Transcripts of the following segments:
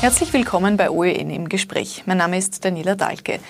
Herzlich willkommen bei OEN im Gespräch. Mein Name ist Daniela Dahlke.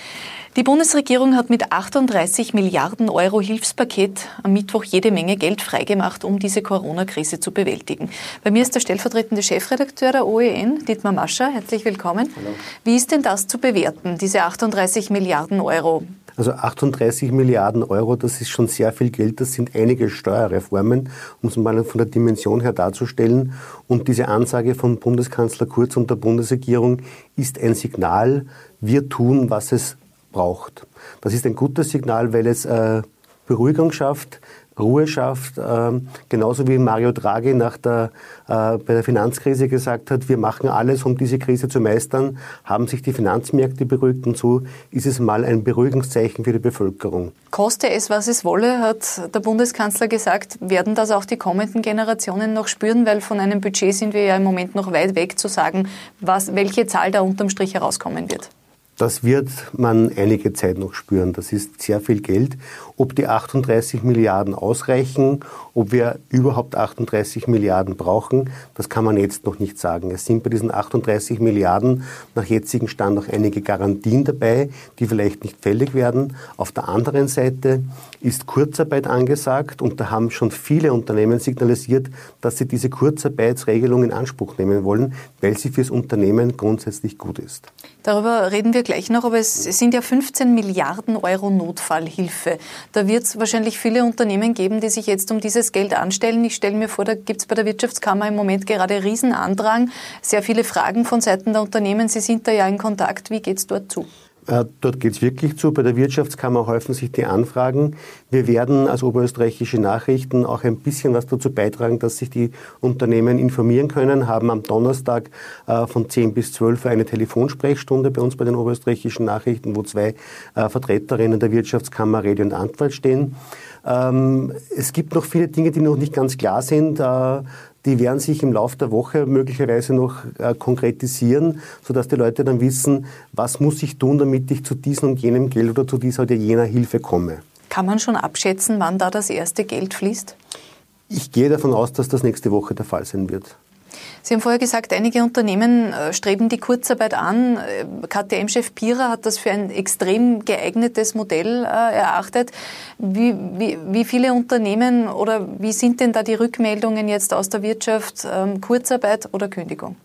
Die Bundesregierung hat mit 38 Milliarden Euro Hilfspaket am Mittwoch jede Menge Geld freigemacht, um diese Corona-Krise zu bewältigen. Bei mir ist der stellvertretende Chefredakteur der OEN, Dietmar Mascher. Herzlich willkommen. Hallo. Wie ist denn das zu bewerten, diese 38 Milliarden Euro? Also 38 Milliarden Euro, das ist schon sehr viel Geld. Das sind einige Steuerreformen, um es mal von der Dimension her darzustellen. Und diese Ansage von Bundeskanzler Kurz und der Bundesregierung ist ein Signal, wir tun, was es braucht. Das ist ein gutes Signal, weil es äh, Beruhigung schafft, Ruhe schafft, ähm, genauso wie Mario Draghi nach der, äh, bei der Finanzkrise gesagt hat, wir machen alles, um diese Krise zu meistern, haben sich die Finanzmärkte beruhigt und so ist es mal ein Beruhigungszeichen für die Bevölkerung. Koste es, was es wolle, hat der Bundeskanzler gesagt, werden das auch die kommenden Generationen noch spüren, weil von einem Budget sind wir ja im Moment noch weit weg zu sagen, was, welche Zahl da unterm Strich herauskommen wird. Das wird man einige Zeit noch spüren. Das ist sehr viel Geld. Ob die 38 Milliarden ausreichen, ob wir überhaupt 38 Milliarden brauchen, das kann man jetzt noch nicht sagen. Es sind bei diesen 38 Milliarden nach jetzigem Stand noch einige Garantien dabei, die vielleicht nicht fällig werden. Auf der anderen Seite ist Kurzarbeit angesagt und da haben schon viele Unternehmen signalisiert, dass sie diese Kurzarbeitsregelung in Anspruch nehmen wollen, weil sie fürs Unternehmen grundsätzlich gut ist. Darüber reden wir gleich noch, aber es sind ja 15 Milliarden Euro Notfallhilfe. Da wird es wahrscheinlich viele Unternehmen geben, die sich jetzt um dieses Geld anstellen. Ich stelle mir vor, da gibt es bei der Wirtschaftskammer im Moment gerade Riesenandrang, sehr viele Fragen von Seiten der Unternehmen. Sie sind da ja in Kontakt. Wie geht es dort zu? Äh, dort geht es wirklich zu. Bei der Wirtschaftskammer häufen sich die Anfragen. Wir werden als oberösterreichische Nachrichten auch ein bisschen was dazu beitragen, dass sich die Unternehmen informieren können, haben am Donnerstag äh, von 10 bis 12 Uhr eine Telefonsprechstunde bei uns bei den oberösterreichischen Nachrichten, wo zwei äh, Vertreterinnen der Wirtschaftskammer Rede und Antwort stehen. Ähm, es gibt noch viele Dinge, die noch nicht ganz klar sind die werden sich im Laufe der Woche möglicherweise noch äh, konkretisieren, sodass die Leute dann wissen, was muss ich tun, damit ich zu diesem und jenem Geld oder zu dieser oder jener Hilfe komme. Kann man schon abschätzen, wann da das erste Geld fließt? Ich gehe davon aus, dass das nächste Woche der Fall sein wird. Sie haben vorher gesagt, einige Unternehmen äh, streben die Kurzarbeit an. Äh, KTM-Chef Pira hat das für ein extrem geeignetes Modell äh, erachtet. Wie, wie, wie, viele Unternehmen oder wie sind denn da die Rückmeldungen jetzt aus der Wirtschaft? Ähm, Kurzarbeit oder Kündigung?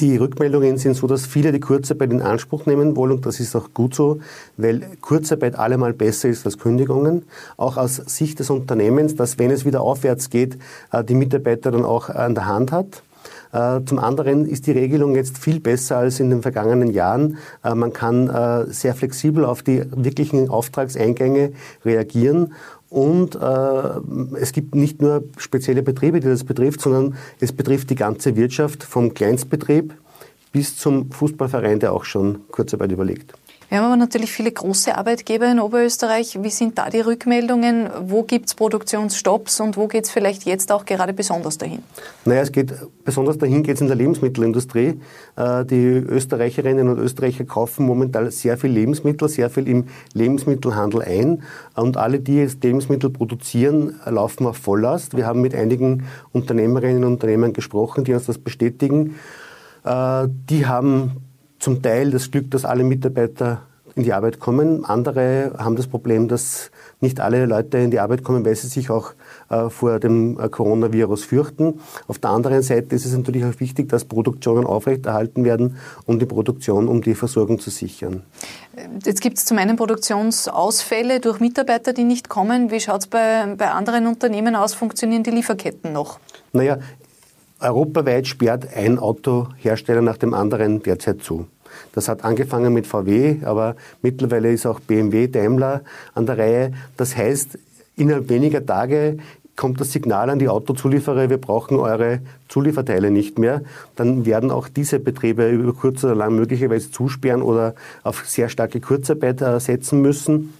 Die Rückmeldungen sind so, dass viele die Kurzarbeit in Anspruch nehmen wollen und das ist auch gut so, weil Kurzarbeit allemal besser ist als Kündigungen. Auch aus Sicht des Unternehmens, dass wenn es wieder aufwärts geht, die Mitarbeiter dann auch an der Hand hat. Äh, zum anderen ist die Regelung jetzt viel besser als in den vergangenen Jahren. Äh, man kann äh, sehr flexibel auf die wirklichen Auftragseingänge reagieren. Und äh, es gibt nicht nur spezielle Betriebe, die das betrifft, sondern es betrifft die ganze Wirtschaft vom Kleinstbetrieb bis zum Fußballverein, der auch schon Kurzarbeit überlegt. Wir haben aber natürlich viele große Arbeitgeber in Oberösterreich. Wie sind da die Rückmeldungen? Wo gibt es Produktionsstopps und wo geht es vielleicht jetzt auch gerade besonders dahin? Naja, es geht besonders dahin geht es in der Lebensmittelindustrie. Äh, die Österreicherinnen und Österreicher kaufen momentan sehr viel Lebensmittel, sehr viel im Lebensmittelhandel ein. Und alle, die jetzt Lebensmittel produzieren, laufen auf Volllast. Wir haben mit einigen Unternehmerinnen und Unternehmern gesprochen, die uns das bestätigen. Äh, die haben zum Teil das Glück, dass alle Mitarbeiter in die Arbeit kommen. Andere haben das Problem, dass nicht alle Leute in die Arbeit kommen, weil sie sich auch äh, vor dem äh, Coronavirus fürchten. Auf der anderen Seite ist es natürlich auch wichtig, dass Produktionen aufrechterhalten werden, um die Produktion, um die Versorgung zu sichern. Jetzt gibt es zum einen Produktionsausfälle durch Mitarbeiter, die nicht kommen. Wie schaut es bei, bei anderen Unternehmen aus? Funktionieren die Lieferketten noch? Naja, Europaweit sperrt ein Autohersteller nach dem anderen derzeit zu. Das hat angefangen mit VW, aber mittlerweile ist auch BMW, Daimler an der Reihe. Das heißt, innerhalb weniger Tage kommt das Signal an die Autozulieferer, wir brauchen eure Zulieferteile nicht mehr, dann werden auch diese Betriebe über kurz oder lang möglicherweise zusperren oder auf sehr starke Kurzarbeit setzen müssen.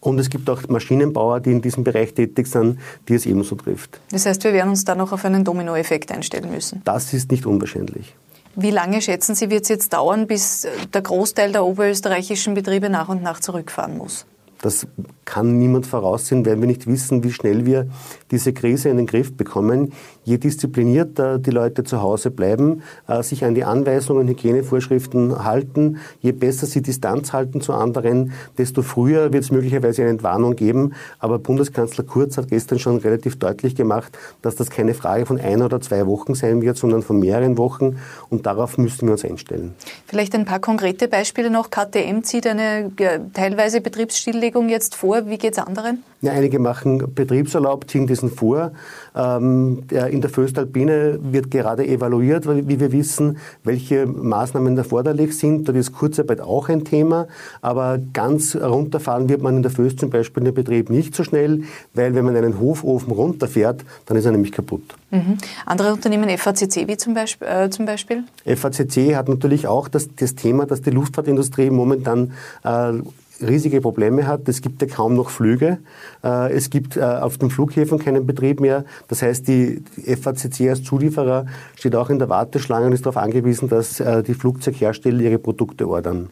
Und es gibt auch Maschinenbauer, die in diesem Bereich tätig sind, die es ebenso trifft. Das heißt, wir werden uns da noch auf einen Dominoeffekt einstellen müssen. Das ist nicht unwahrscheinlich. Wie lange schätzen Sie, wird es jetzt dauern, bis der Großteil der oberösterreichischen Betriebe nach und nach zurückfahren muss? Das kann niemand voraussehen, weil wir nicht wissen, wie schnell wir diese Krise in den Griff bekommen. Je disziplinierter die Leute zu Hause bleiben, äh, sich an die Anweisungen, Hygienevorschriften halten, je besser sie Distanz halten zu anderen, desto früher wird es möglicherweise eine Entwarnung geben. Aber Bundeskanzler Kurz hat gestern schon relativ deutlich gemacht, dass das keine Frage von einer oder zwei Wochen sein wird, sondern von mehreren Wochen. Und darauf müssen wir uns einstellen. Vielleicht ein paar konkrete Beispiele noch. KTM zieht eine teilweise Betriebsstilllegung jetzt vor. Wie geht es anderen? Ja, einige machen Betriebsurlaub, ziehen diesen vor. Ähm, der, in der Föstalpine wird gerade evaluiert, wie wir wissen, welche Maßnahmen erforderlich sind. Dort ist Kurzarbeit auch ein Thema, aber ganz runterfahren wird man in der Föst zum Beispiel den Betrieb nicht so schnell, weil wenn man einen Hofofen runterfährt, dann ist er nämlich kaputt. Mhm. Andere Unternehmen, FACC wie zum Beispiel, äh, zum Beispiel? FACC hat natürlich auch das, das Thema, dass die Luftfahrtindustrie momentan äh, riesige Probleme hat. Es gibt ja kaum noch Flüge. Äh, es gibt äh, auf den Flughäfen keinen Betrieb mehr. Das heißt, die FACC als Zulieferer steht auch in der Warteschlange und ist darauf angewiesen, dass äh, die Flugzeughersteller ihre Produkte ordern.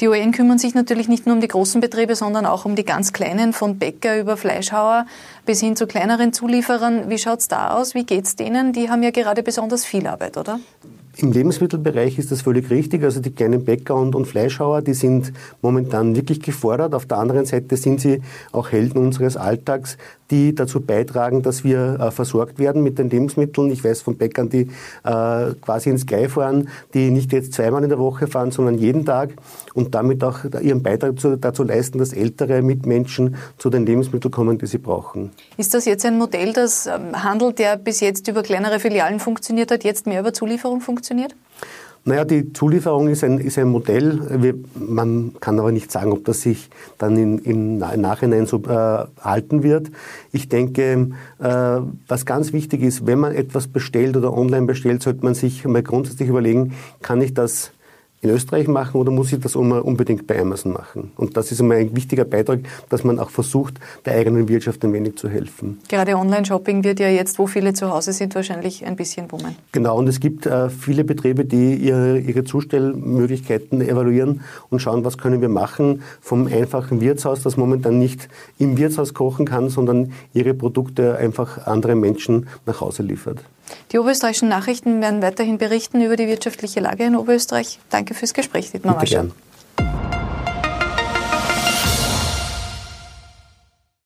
Die OEN kümmern sich natürlich nicht nur um die großen Betriebe, sondern auch um die ganz kleinen, von Bäcker über Fleischhauer bis hin zu kleineren Zulieferern. Wie schaut es da aus? Wie geht es denen? Die haben ja gerade besonders viel Arbeit, oder? Im Lebensmittelbereich ist das völlig richtig. Also die kleinen Bäcker und, und, Fleischhauer, die sind momentan wirklich gefordert. Auf der anderen Seite sind sie auch Helden unseres Alltags, die dazu beitragen, dass wir äh, versorgt werden mit den Lebensmitteln. Ich weiß von Bäckern, die äh, quasi ins Sky fahren, die nicht jetzt zweimal in der Woche fahren, sondern jeden Tag und damit auch ihren Beitrag zu, dazu leisten, dass ältere Mitmenschen zu den Lebensmitteln kommen, die sie brauchen. Ist das jetzt ein Modell, das ähm, Handel, der bis jetzt über kleinere Filialen funktioniert hat, jetzt mehr über Zulieferung funktioniert? Naja, die Zulieferung ist ein, ist ein Modell. Wir, man kann aber nicht sagen, ob das sich dann in, im Nachhinein so äh, halten wird. Ich denke, äh, was ganz wichtig ist, wenn man etwas bestellt oder online bestellt, sollte man sich mal grundsätzlich überlegen, kann ich das in Österreich machen oder muss ich das unbedingt bei Amazon machen? Und das ist immer ein wichtiger Beitrag, dass man auch versucht, der eigenen Wirtschaft ein wenig zu helfen. Gerade Online-Shopping wird ja jetzt, wo viele zu Hause sind, wahrscheinlich ein bisschen boomen. Genau, und es gibt äh, viele Betriebe, die ihre, ihre Zustellmöglichkeiten evaluieren und schauen, was können wir machen vom einfachen Wirtshaus, das momentan nicht im Wirtshaus kochen kann, sondern ihre Produkte einfach anderen Menschen nach Hause liefert. Die oberösterreichischen Nachrichten werden weiterhin berichten über die wirtschaftliche Lage in Oberösterreich. Danke fürs Gespräch, Dietmar Mascher.